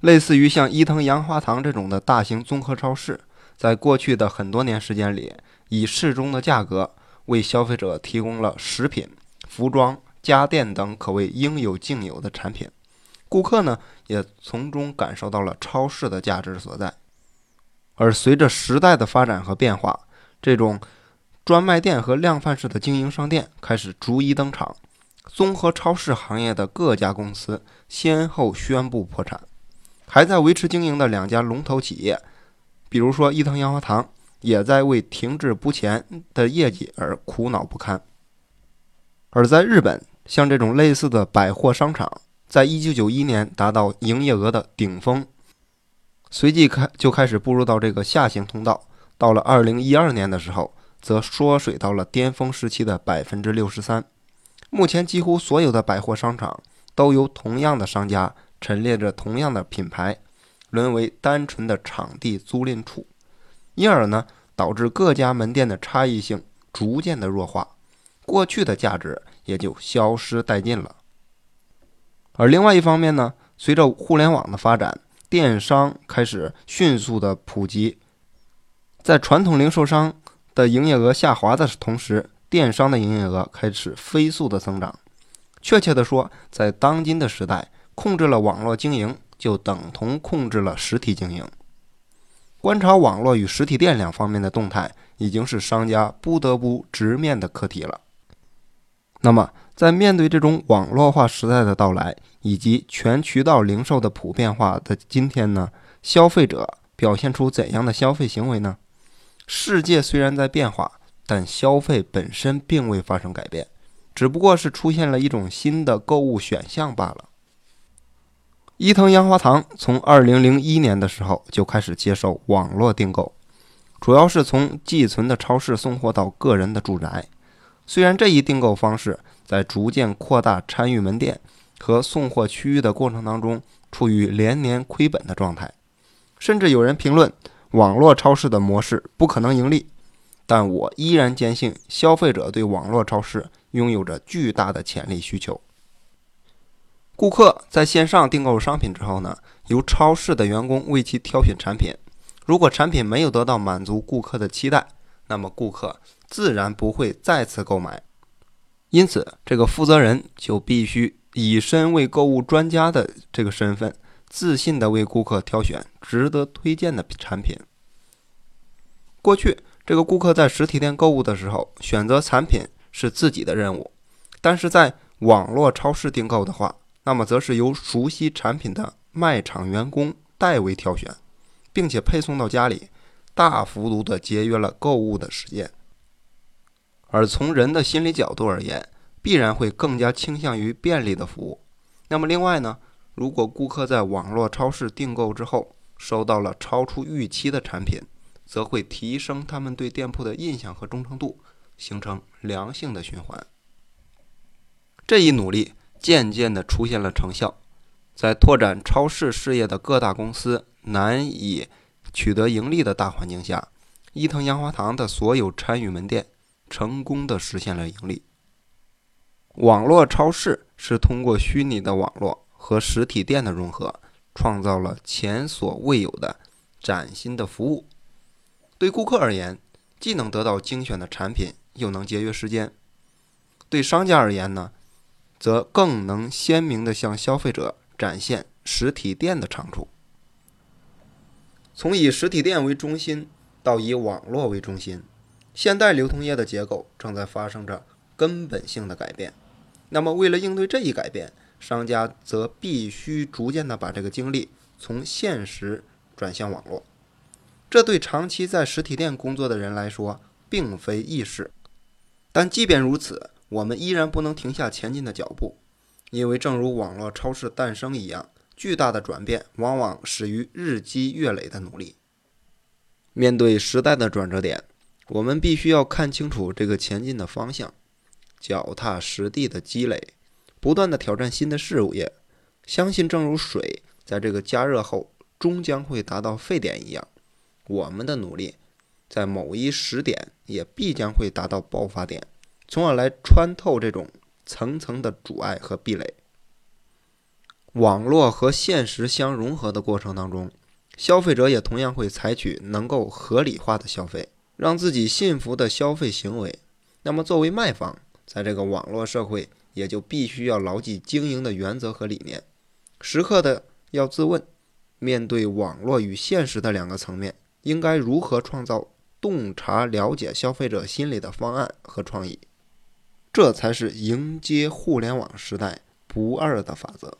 类似于像伊藤洋华堂这种的大型综合超市，在过去的很多年时间里，以适中的价格为消费者提供了食品、服装、家电等可谓应有尽有的产品，顾客呢也从中感受到了超市的价值所在。而随着时代的发展和变化，这种专卖店和量贩式的经营商店开始逐一登场，综合超市行业的各家公司先后宣布破产，还在维持经营的两家龙头企业，比如说伊藤洋华堂，也在为停滞不前的业绩而苦恼不堪。而在日本，像这种类似的百货商场，在一九九一年达到营业额的顶峰。随即开就开始步入到这个下行通道，到了二零一二年的时候，则缩水到了巅峰时期的百分之六十三。目前几乎所有的百货商场都由同样的商家陈列着同样的品牌，沦为单纯的场地租赁处，因而呢，导致各家门店的差异性逐渐的弱化，过去的价值也就消失殆尽了。而另外一方面呢，随着互联网的发展，电商开始迅速的普及，在传统零售商的营业额下滑的同时，电商的营业额开始飞速的增长。确切的说，在当今的时代，控制了网络经营，就等同控制了实体经营。观察网络与实体店两方面的动态，已经是商家不得不直面的课题了。那么，在面对这种网络化时代的到来，以及全渠道零售的普遍化的今天呢，消费者表现出怎样的消费行为呢？世界虽然在变化，但消费本身并未发生改变，只不过是出现了一种新的购物选项罢了。伊藤洋华堂从2001年的时候就开始接受网络订购，主要是从寄存的超市送货到个人的住宅。虽然这一订购方式在逐渐扩大参与门店。和送货区域的过程当中，处于连年亏本的状态，甚至有人评论网络超市的模式不可能盈利。但我依然坚信，消费者对网络超市拥有着巨大的潜力需求。顾客在线上订购商品之后呢，由超市的员工为其挑选产品。如果产品没有得到满足顾客的期待，那么顾客自然不会再次购买。因此，这个负责人就必须。以身为购物专家的这个身份，自信地为顾客挑选值得推荐的产品。过去，这个顾客在实体店购物的时候，选择产品是自己的任务；但是在网络超市订购的话，那么则是由熟悉产品的卖场员工代为挑选，并且配送到家里，大幅度地节约了购物的时间。而从人的心理角度而言，必然会更加倾向于便利的服务。那么，另外呢，如果顾客在网络超市订购之后收到了超出预期的产品，则会提升他们对店铺的印象和忠诚度，形成良性的循环。这一努力渐渐地出现了成效，在拓展超市事业的各大公司难以取得盈利的大环境下，伊藤洋华堂的所有参与门店成功地实现了盈利。网络超市是通过虚拟的网络和实体店的融合，创造了前所未有的崭新的服务。对顾客而言，既能得到精选的产品，又能节约时间；对商家而言呢，则更能鲜明地向消费者展现实体店的长处。从以实体店为中心到以网络为中心，现代流通业的结构正在发生着根本性的改变。那么，为了应对这一改变，商家则必须逐渐地把这个精力从现实转向网络。这对长期在实体店工作的人来说，并非易事。但即便如此，我们依然不能停下前进的脚步，因为正如网络超市诞生一样，巨大的转变往往始于日积月累的努力。面对时代的转折点，我们必须要看清楚这个前进的方向。脚踏实地的积累，不断的挑战新的事物业，相信正如水在这个加热后终将会达到沸点一样，我们的努力在某一时点也必将会达到爆发点，从而来穿透这种层层的阻碍和壁垒。网络和现实相融合的过程当中，消费者也同样会采取能够合理化的消费，让自己信服的消费行为。那么，作为卖方，在这个网络社会，也就必须要牢记经营的原则和理念，时刻的要自问：面对网络与现实的两个层面，应该如何创造洞察了解消费者心理的方案和创意？这才是迎接互联网时代不二的法则。